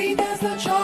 We dance the charm.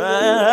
But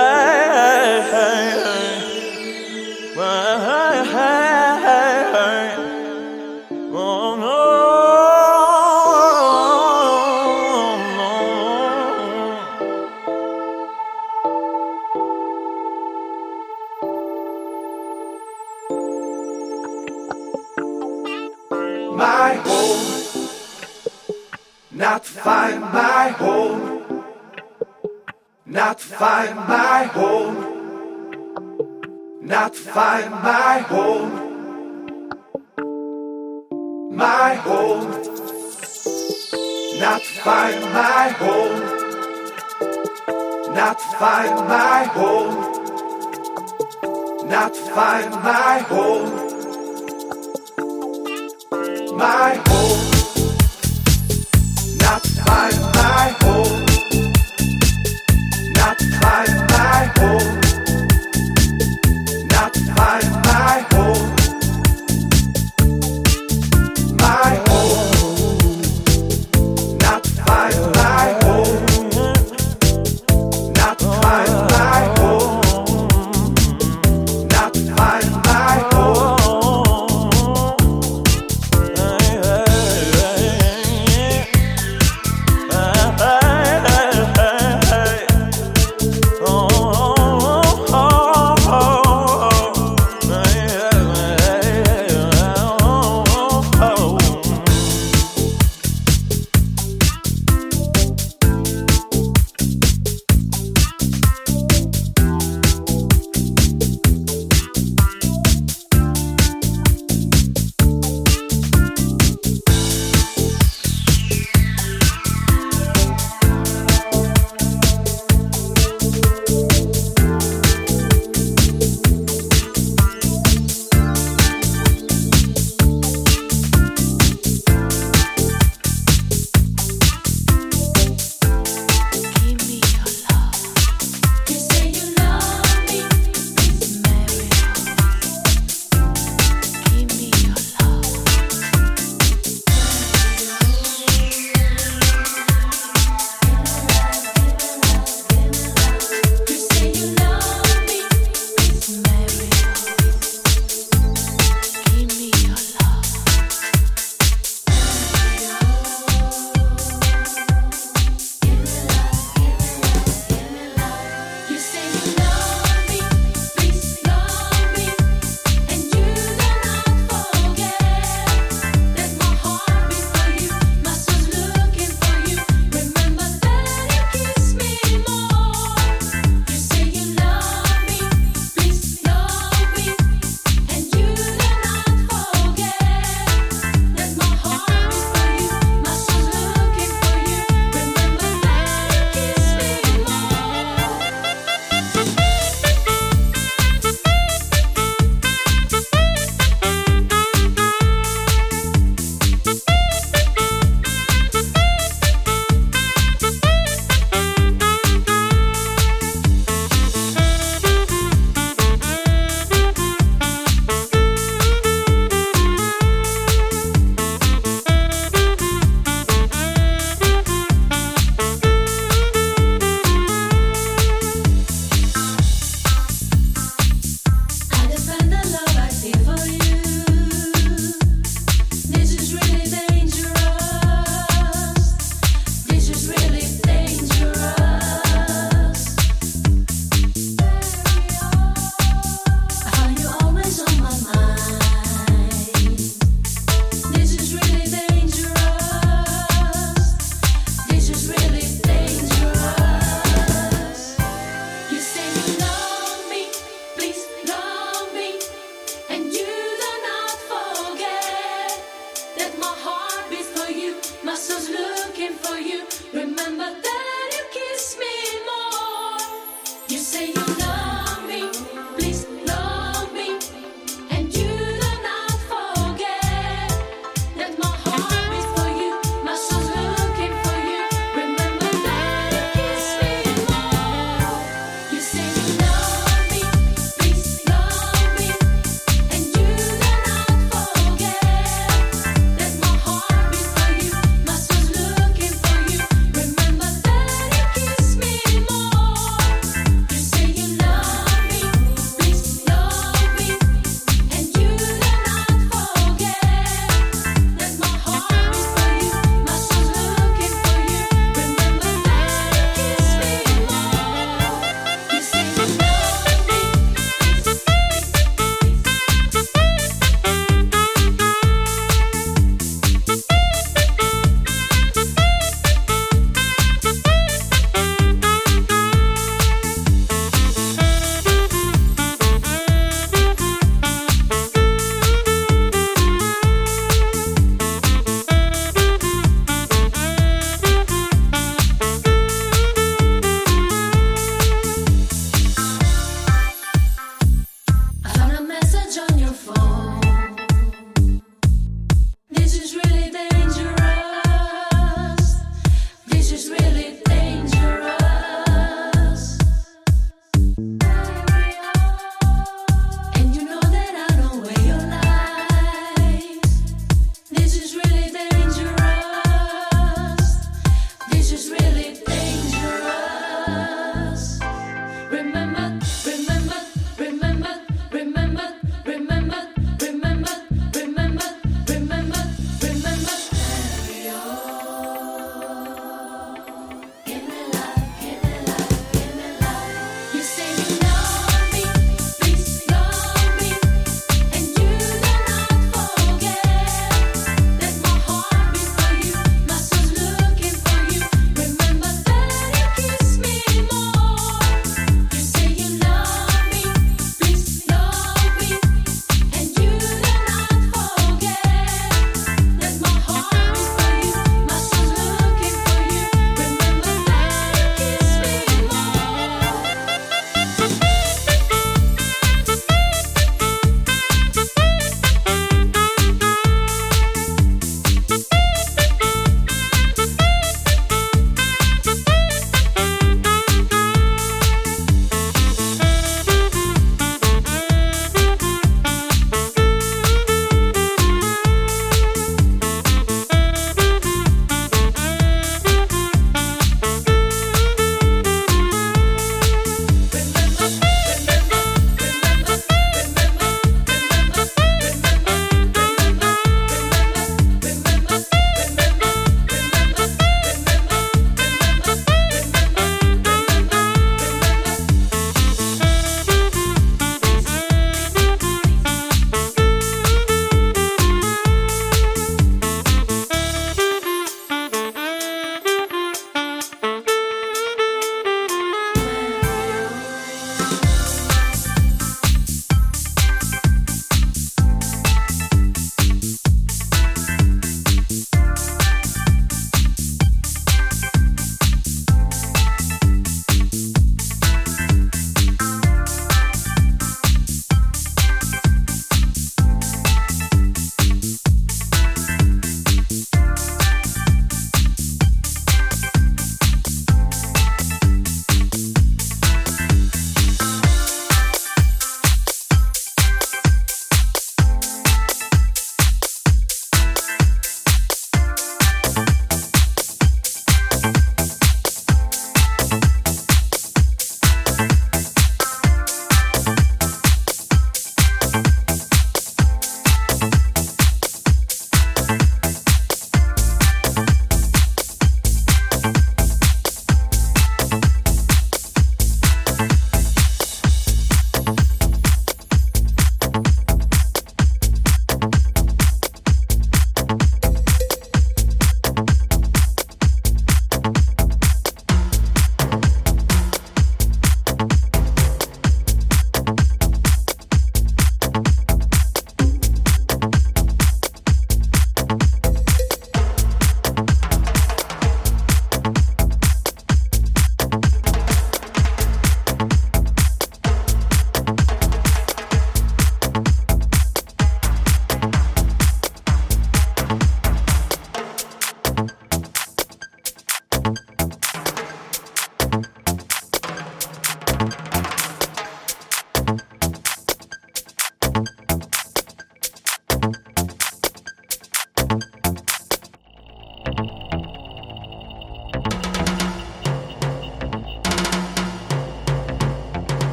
find my home. Not find my home.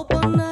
open up.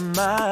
Take